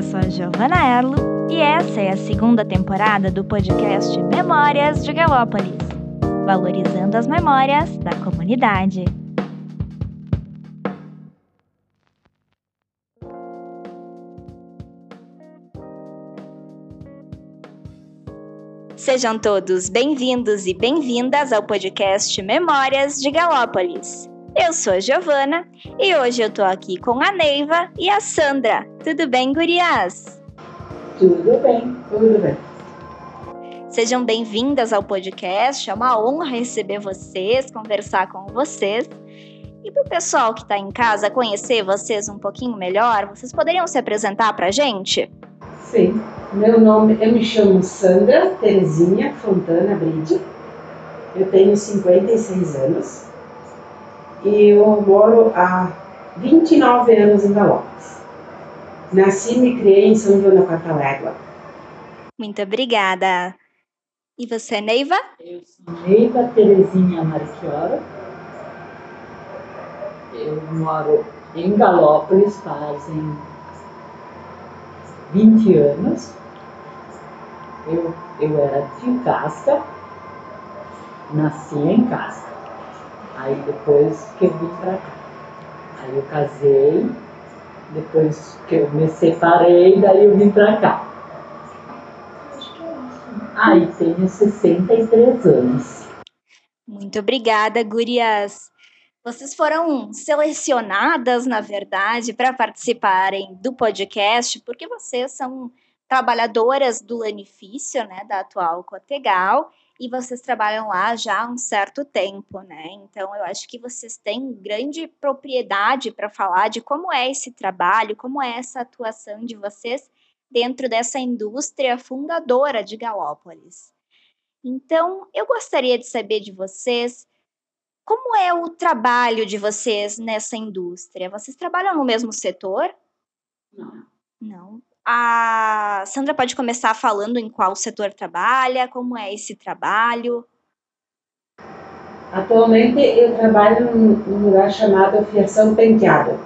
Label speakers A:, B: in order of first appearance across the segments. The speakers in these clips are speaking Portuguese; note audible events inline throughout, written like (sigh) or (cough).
A: Eu sou a Giovana Erlo e essa é a segunda temporada do podcast Memórias de Galópolis valorizando as memórias da comunidade. Sejam todos bem-vindos e bem-vindas ao podcast Memórias de Galópolis. Eu sou a Giovana e hoje eu tô aqui com a Neiva e a Sandra. Tudo bem, gurias?
B: Tudo bem, tudo bem.
A: Sejam bem-vindas ao podcast. É uma honra receber vocês, conversar com vocês. E para o pessoal que está em casa conhecer vocês um pouquinho melhor, vocês poderiam se apresentar para a gente?
B: Sim. Meu nome, eu me chamo Sandra Terezinha Fontana Bride. Eu tenho 56 anos e eu moro há 29 anos em Galopes. Nasci e me criei em São João da Catalégua.
A: Muito obrigada. E você, Neiva?
C: Eu sou Neiva Terezinha Marchiora. Eu moro em Galópolis fazem 20 anos. Eu, eu era de Casca, nasci em Casca. Aí depois que eu vim pra cá. Aí eu casei, depois que eu me separei, daí eu vim pra cá. Aí tenho 63 anos.
A: Muito obrigada, gurias. Vocês foram selecionadas, na verdade, para participarem do podcast, porque vocês são trabalhadoras do Lanifício, né, da atual Cotegal, e vocês trabalham lá já há um certo tempo, né? Então eu acho que vocês têm grande propriedade para falar de como é esse trabalho, como é essa atuação de vocês dentro dessa indústria fundadora de Galópolis. Então, eu gostaria de saber de vocês como é o trabalho de vocês nessa indústria. Vocês trabalham no mesmo setor?
C: Não.
A: Não a Sandra pode começar falando em qual setor trabalha, como é esse trabalho.
B: Atualmente eu trabalho num lugar chamado Fiação Penteado.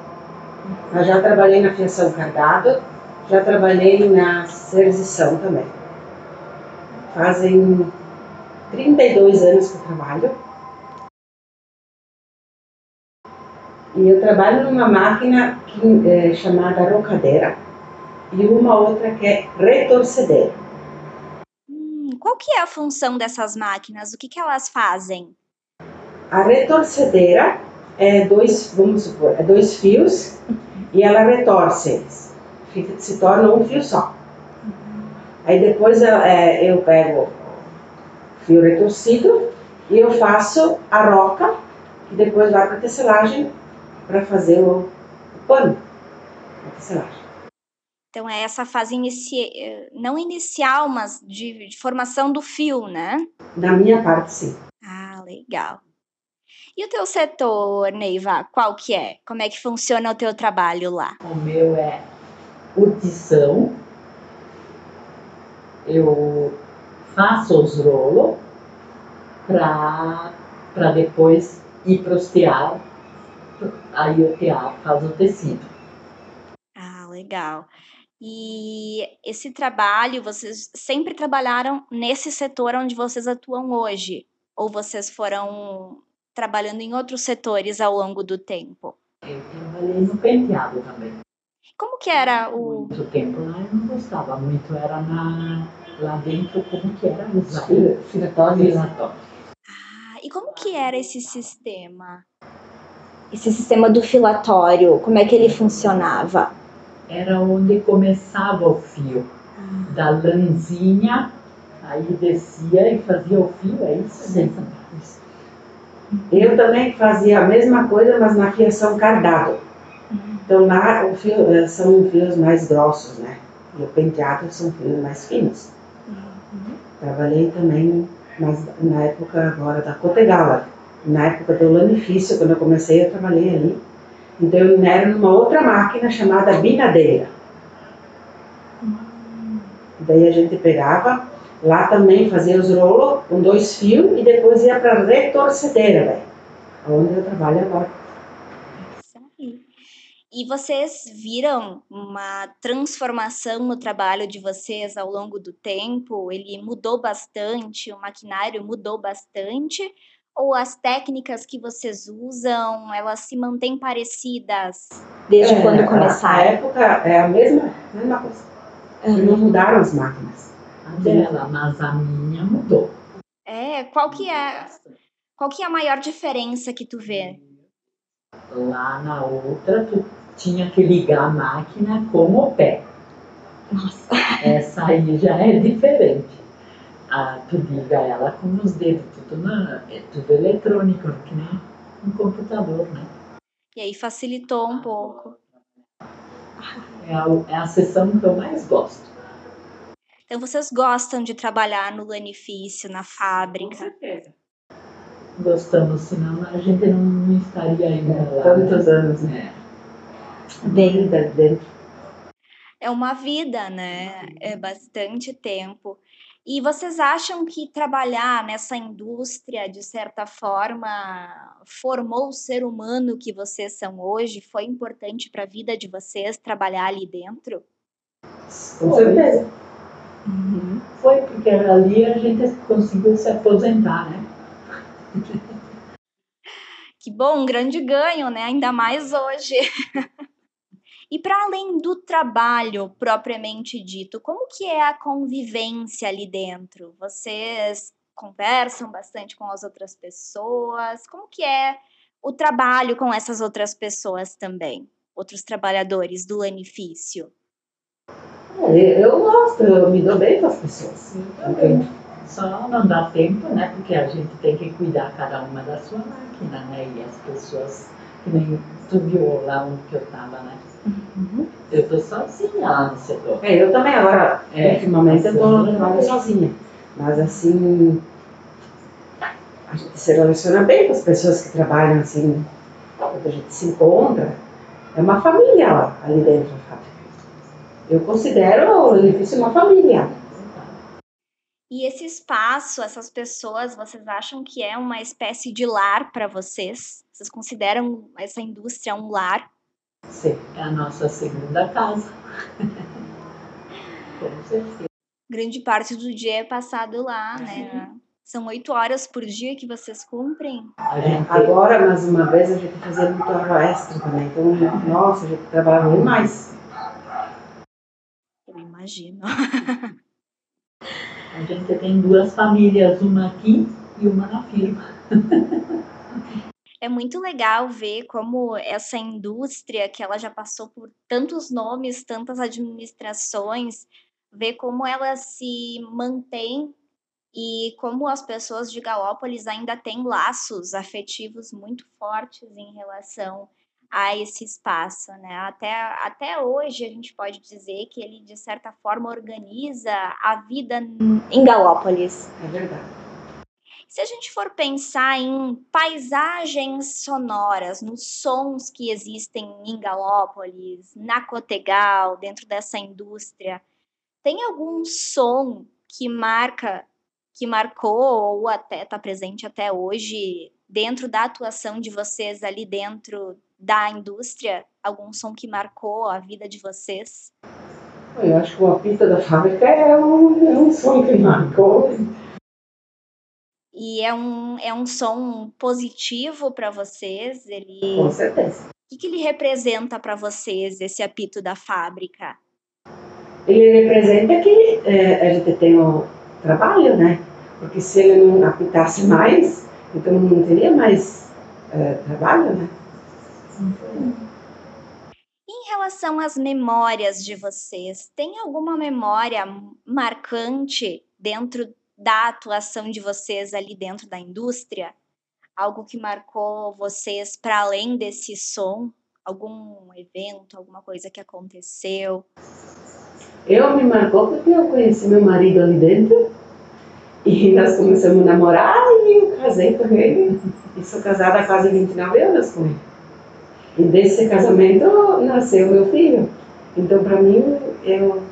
B: Eu já trabalhei na Fiação Cardado, já trabalhei na Serzição também. Fazem 32 anos que eu trabalho. E eu trabalho numa máquina que, é, chamada rocadeira e uma outra que é retorcedeira.
A: Hum, qual que é a função dessas máquinas? O que, que elas fazem?
B: A retorcedeira é dois, vamos supor, é dois fios e ela retorce eles. Se torna um fio só. Aí depois eu, é, eu pego o fio retorcido e eu faço a roca, que depois vai para a tecelagem para fazer o, o pano, a tecelagem.
A: Então é essa fase inici... Eh, não inicial, mas de, de, formação do fio, né?
B: Da minha parte, sim.
A: Ah, legal. E o teu setor, Neiva, qual que é? Como é que funciona o teu trabalho lá?
C: O meu é urtição. Eu faço os rolos para depois ir para os tear. Aí o tear faz o tecido.
A: Ah, legal. E esse trabalho, vocês sempre trabalharam nesse setor onde vocês atuam hoje? Ou vocês foram trabalhando em outros setores ao longo do tempo?
C: Eu trabalhei no penteado também.
A: Como que era o...
C: Muito tempo lá eu não gostava muito, era na, lá dentro, como que era? Os
B: filatórios.
A: Ah, e como que era esse sistema? Esse sistema do filatório, como é que ele funcionava?
C: Era onde começava o fio. Da lãzinha, aí descia e fazia o fio, é isso? Sim.
B: Eu também fazia a mesma coisa, mas na fiação cardado. Então lá o fio, eh, são fios mais grossos, né? E o penteado são fios mais finos. Trabalhei também mas na época agora da Cotegala. Na época do lanifício, quando eu comecei, eu trabalhei ali então eu era numa outra máquina chamada binadeira. Daí a gente pegava, lá também fazia os rolos com dois fios e depois ia para a retorcedeira, onde eu trabalho agora.
A: E vocês viram uma transformação no trabalho de vocês ao longo do tempo? Ele mudou bastante, o maquinário mudou bastante? Ou as técnicas que vocês usam, elas se mantêm parecidas desde
B: É,
A: quando
B: A
A: começaram?
B: época é a mesma, mesma coisa. Não mudaram as máquinas.
C: A dela, mas a minha mudou.
A: É, qual que é, qual que é a maior diferença que tu vê?
C: Lá na outra, tu tinha que ligar a máquina com o pé.
A: Nossa.
C: Essa aí já é diferente. Ah, tu liga ela com os dedos, tudo, na, é tudo eletrônico, que nem um computador, né?
A: E aí facilitou um pouco.
C: É a, é a sessão que eu mais gosto.
A: Então vocês gostam de trabalhar no lanifício, na
B: Com
A: fábrica?
B: certeza.
C: Gostamos, senão a gente não estaria ainda lá.
B: Tantos
C: né?
B: anos, né?
C: É.
B: Bem dentro.
A: É uma vida, né? É bastante tempo. E vocês acham que trabalhar nessa indústria, de certa forma, formou o ser humano que vocês são hoje? Foi importante para a vida de vocês trabalhar ali dentro?
B: Com certeza.
C: Foi porque ali a gente conseguiu se aposentar, né?
A: Que bom, um grande ganho, né? Ainda mais hoje. (laughs) e para além do trabalho propriamente dito, como que é a convivência ali dentro? Vocês conversam bastante com as outras pessoas? Como que é o trabalho com essas outras pessoas também? Outros trabalhadores do lanifício?
B: É, Eu gosto, eu me dou bem com as pessoas.
C: Também. Só não dá tempo, né? Porque a gente tem que cuidar cada uma da sua máquina, né? E as pessoas, que nem tu viu lá onde que eu tava, né? Eu tô sozinha lá no setor.
B: É, eu também agora,
C: É.
B: ultimamente eu tô trabalhando sozinha. Mas assim, a gente se relaciona bem com as pessoas que trabalham assim, quando a gente se encontra. É uma família lá, ali dentro da fábrica. Eu considero o edifício uma família.
A: E esse espaço, essas pessoas, vocês acham que é uma espécie de lar para vocês? Vocês consideram essa indústria um lar?
C: É a nossa segunda casa. (laughs) Com certeza.
A: Grande parte do dia é passado lá, né? São oito horas por dia que vocês cumprem?
B: É,
C: gente
B: agora, mais uma vez, a gente fazia muito hora extra também. Então, nossa, a gente trabalhava demais.
A: Eu imagino.
C: A gente tem duas famílias, uma aqui e uma na firma. (laughs)
A: É muito legal ver como essa indústria, que ela já passou por tantos nomes, tantas administrações, ver como ela se mantém e como as pessoas de Galópolis ainda têm laços afetivos muito fortes em relação a esse espaço, né? Até, até hoje a gente pode dizer que ele, de certa forma, organiza a vida em Galópolis.
B: É verdade.
A: Se a gente for pensar em paisagens sonoras, nos sons que existem em Galópolis, na Cotegal, dentro dessa indústria, tem algum som que marca, que marcou ou até está presente até hoje dentro da atuação de vocês ali dentro da indústria? Algum som que marcou a vida de vocês?
B: Eu acho que o apito da fábrica é um, é um som que marcou.
A: E é um, é um som positivo para vocês? Ele
B: Com certeza.
A: O que, que ele representa para vocês, esse apito da fábrica?
B: Ele representa que é, a gente tem o trabalho, né? Porque se ele não apitasse mais, então não teria mais é, trabalho, né?
A: Em relação às memórias de vocês, tem alguma memória marcante dentro da atuação de vocês ali dentro da indústria? Algo que marcou vocês para além desse som? Algum evento, alguma coisa que aconteceu?
B: Eu me marcou porque eu conheci meu marido ali dentro e (laughs) nós começamos a namorar e eu casei com ele. E sou casada há quase 29 anos com ele. E desse casamento nasceu meu filho. Então, para mim, eu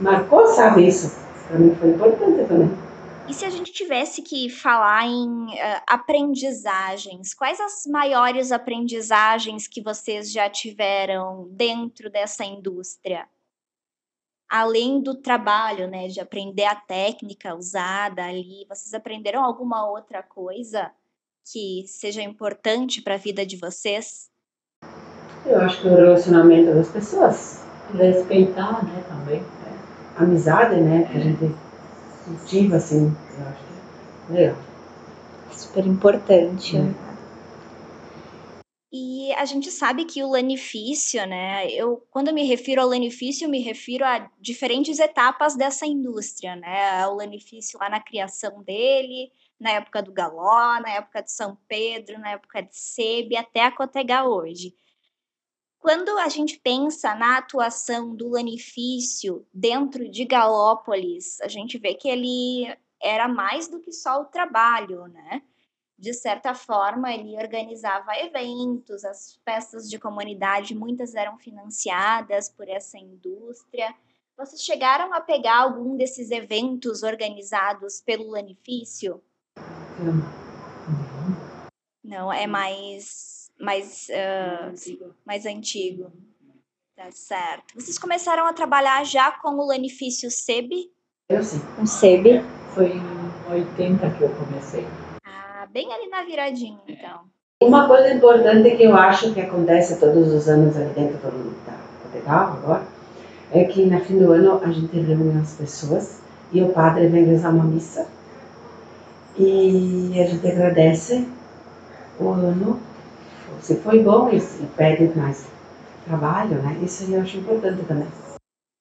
B: marcou, sabe, isso. Para mim foi importante também.
A: E se a gente tivesse que falar em uh, aprendizagens, quais as maiores aprendizagens que vocês já tiveram dentro dessa indústria? Além do trabalho, né, de aprender a técnica usada ali, vocês aprenderam alguma outra coisa que seja importante para a vida de vocês?
B: Eu acho que o relacionamento das pessoas.
C: Respeitar, né, também.
B: É. Amizade, né, que a gente cultiva, assim, eu acho que é legal.
A: Super importante. Hum. E a gente sabe que o lanifício, né? Eu, quando eu me refiro ao lanifício, eu me refiro a diferentes etapas dessa indústria, né? O lanifício lá na criação dele, na época do Galó, na época de São Pedro, na época de Sebe, até a Cotega hoje. Quando a gente pensa na atuação do lanifício dentro de Galópolis, a gente vê que ele era mais do que só o trabalho, né? De certa forma, ele organizava eventos, as festas de comunidade, muitas eram financiadas por essa indústria. Vocês chegaram a pegar algum desses eventos organizados pelo Lanifício? Não. Não, é mais mais, uh, mais antigo. Tá certo. Vocês começaram a trabalhar já com o Lanifício SEB?
B: Eu sim.
A: Com SEB?
C: Foi em 80 que eu comecei.
A: Ah, bem ali na viradinha, então.
B: Uma coisa importante que eu acho que acontece todos os anos ali dentro do, da Catedral agora, é que no fim do ano a gente reúne as pessoas e o padre vem rezar uma missa e a gente agradece o ano se foi bom e, pede mais trabalho, né? Isso eu acho importante também.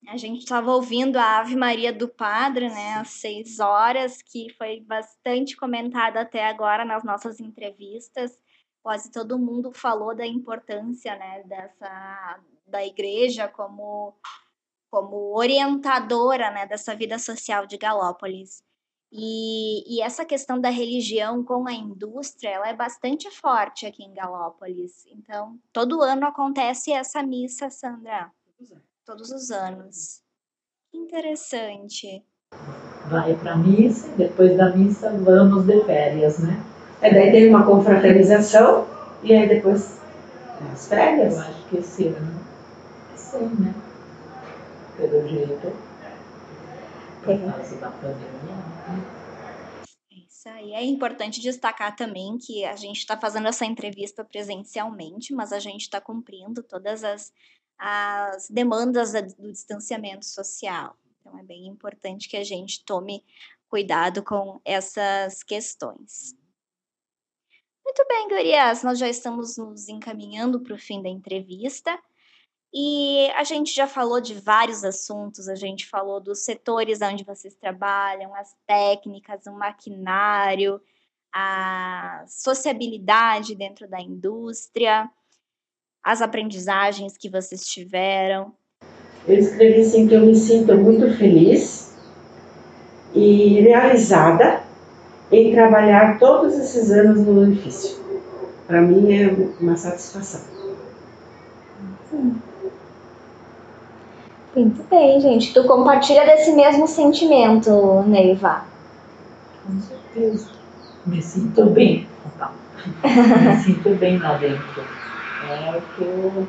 A: A gente estava ouvindo a Ave Maria do Padre, né, às seis horas, que foi bastante comentada até agora nas nossas entrevistas. Quase todo mundo falou da importância, né, dessa da igreja como como orientadora, né, dessa vida social de Galópolis. E, e, essa questão da religião com a indústria, ela é bastante forte aqui em Galópolis. Então, todo ano acontece essa missa, Sandra. Todos os anos. Interessante.
C: Vai para a missa, depois da missa vamos de férias, né?
B: É, daí tem uma confraternização e aí depois as férias.
C: Eu acho que esse ano é sim, né? Pelo jeito por causa da pandemia.
A: É isso aí. É importante destacar também que a gente está fazendo essa entrevista presencialmente, mas a gente está cumprindo todas as, as demandas do distanciamento social. Então é bem importante que a gente tome cuidado com essas questões. Muito bem, Gurias, nós já estamos nos encaminhando para o fim da entrevista. E a gente já falou de vários assuntos, a gente falou dos setores onde vocês trabalham, as técnicas, o maquinário, a sociabilidade dentro da indústria, as aprendizagens que vocês tiveram.
B: Eu escrevi assim que eu me sinto muito feliz e realizada em trabalhar todos esses anos no edifício. Para mim é uma satisfação.
A: Hum. Muito bem, gente. Tu compartilha desse mesmo sentimento, Neiva?
C: Com certeza. Me sinto bem. Me (laughs) sinto bem lá dentro. É o que eu,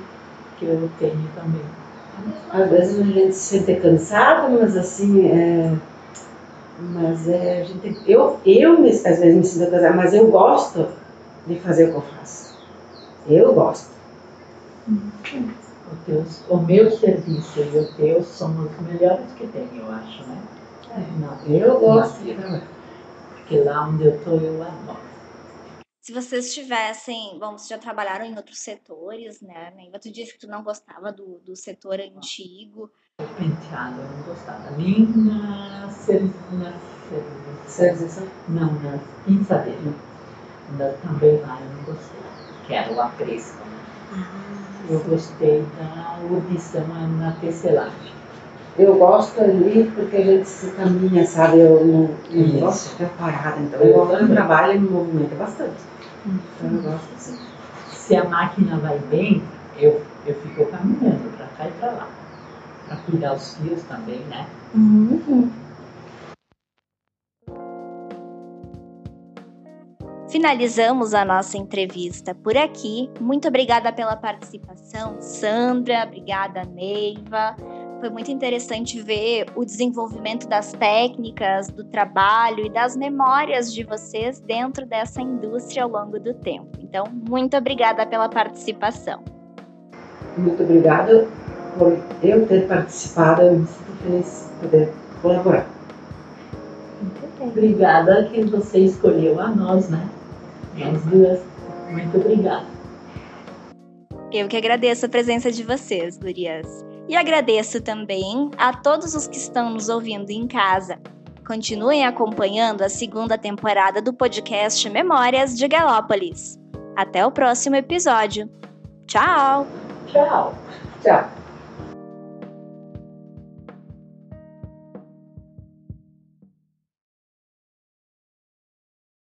C: que eu tenho também.
B: Às vezes a gente se sente cansado, mas assim, é, mas é, a gente, eu, eu às vezes me sinto cansado, mas eu gosto de fazer o que eu faço. Eu gosto.
C: Uhum o, teu, o meu serviço e o teu são os melhores que tem, eu acho, né?
B: É, não, eu gosto de
C: Porque lá onde eu estou, eu adoro.
A: Se vocês tivessem, bom, vocês já trabalharam em outros setores, né? Tu disse que tu não gostava do, do setor antigo.
C: Penteado, eu não gostava. Nem na serviço. Não, na pinçadeira. Também lá eu não gostei. Que era o apreço, né? Ah. Eu gostei da urbição na tecelagem.
B: Eu gosto ali porque a gente se caminha, sabe? Eu não, não gosto de ficar parada, então eu, eu no trabalho e me movimento bastante. Então eu gosto assim.
C: Se a máquina vai bem, eu, eu fico caminhando para cá e para lá. Para cuidar os fios também, né? Uhum.
A: Finalizamos a nossa entrevista por aqui. Muito obrigada pela participação, Sandra. Obrigada, Neiva. Foi muito interessante ver o desenvolvimento das técnicas, do trabalho e das memórias de vocês dentro dessa indústria ao longo do tempo. Então, muito obrigada pela participação.
B: Muito obrigada por eu ter participado. Eu me sinto feliz de poder colaborar.
C: Obrigada que você escolheu a nós, né? Nós duas. Muito obrigada.
A: Eu que agradeço a presença de vocês, gurias. E agradeço também a todos os que estão nos ouvindo em casa. Continuem acompanhando a segunda temporada do podcast Memórias de Galópolis. Até o próximo episódio. Tchau!
C: Tchau!
B: Tchau!